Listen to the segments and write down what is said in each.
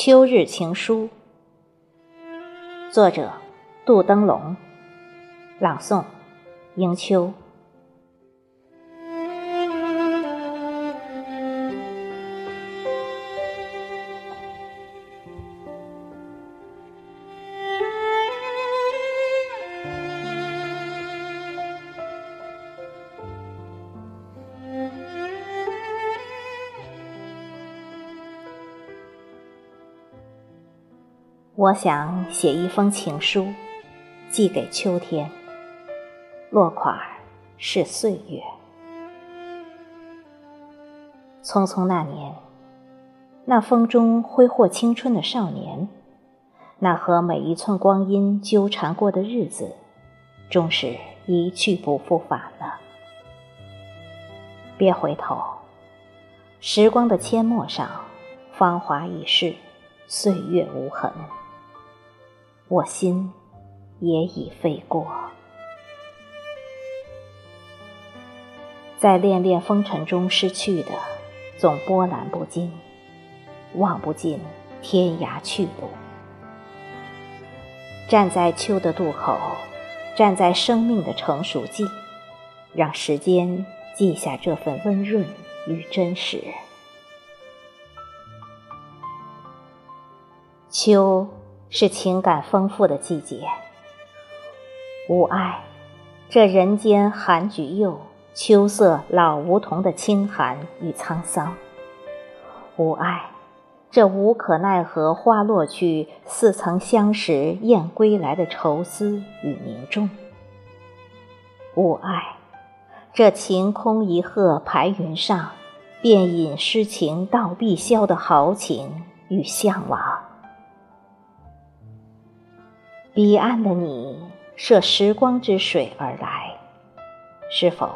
秋日情书，作者杜登龙，朗诵迎秋。我想写一封情书，寄给秋天。落款是岁月。匆匆那年，那风中挥霍青春的少年，那和每一寸光阴纠缠过的日子，终是一去不复返了。别回头，时光的阡陌上，芳华已逝，岁月无痕。我心也已飞过，在恋恋风尘中失去的，总波澜不惊，望不尽天涯去路。站在秋的渡口，站在生命的成熟季，让时间记下这份温润与真实。秋。是情感丰富的季节，无爱，这人间寒菊柚，秋色老梧桐的清寒与沧桑；无爱，这无可奈何花落去，似曾相识燕归来的愁思与凝重；无爱，这晴空一鹤排云上，便引诗情到碧霄的豪情与向往。彼岸的你，涉时光之水而来，是否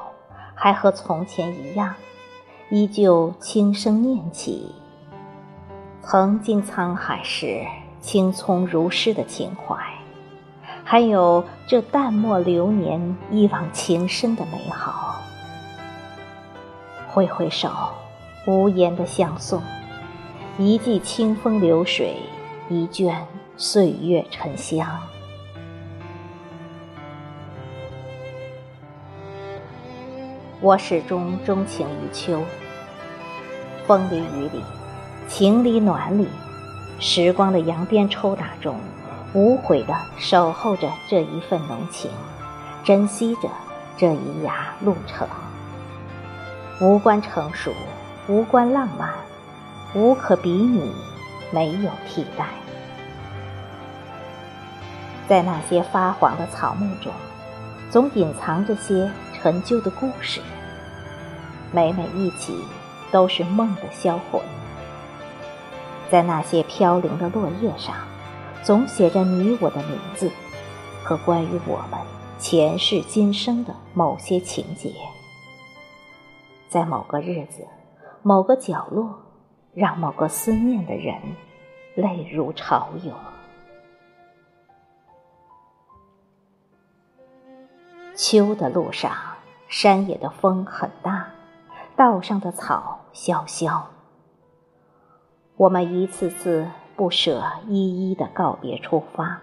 还和从前一样，依旧轻声念起曾经沧海时青葱如诗的情怀，还有这淡漠流年一往情深的美好？挥挥手，无言的相送，一季清风流水，一卷岁月沉香。我始终钟情于秋，风里雨里，情里暖里，时光的扬鞭抽打中，无悔地守候着这一份浓情，珍惜着这一涯路程。无关成熟，无关浪漫，无可比拟，没有替代。在那些发黄的草木中，总隐藏着些。陈旧的故事，每每忆起，都是梦的销魂。在那些飘零的落叶上，总写着你我的名字和关于我们前世今生的某些情节。在某个日子，某个角落，让某个思念的人泪如潮涌。秋的路上。山野的风很大，道上的草萧萧。我们一次次不舍，一一的告别出发，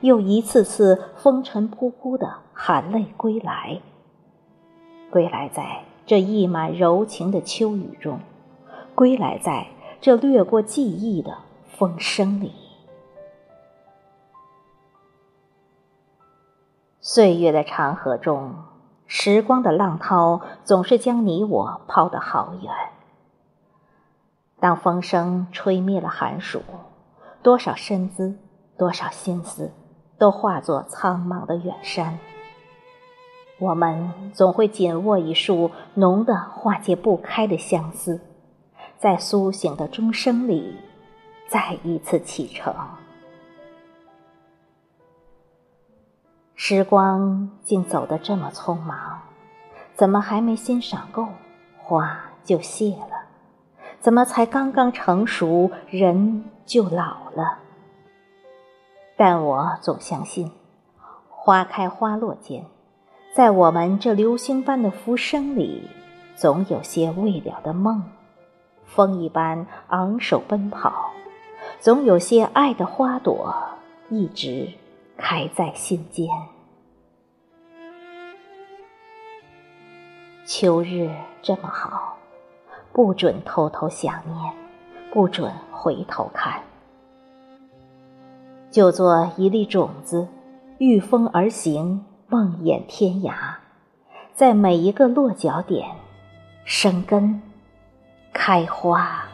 又一次次风尘仆仆的含泪归来。归来在这溢满柔情的秋雨中，归来在这掠过记忆的风声里。岁月的长河中。时光的浪涛总是将你我抛得好远。当风声吹灭了寒暑，多少身姿，多少心思，都化作苍茫的远山。我们总会紧握一束浓的化解不开的相思，在苏醒的钟声里，再一次启程。时光竟走得这么匆忙，怎么还没欣赏够，花就谢了？怎么才刚刚成熟，人就老了？但我总相信，花开花落间，在我们这流星般的浮生里，总有些未了的梦，风一般昂首奔跑，总有些爱的花朵一直开在心间。秋日这么好，不准偷偷想念，不准回头看，就做一粒种子，御风而行，梦魇天涯，在每一个落脚点生根。开花。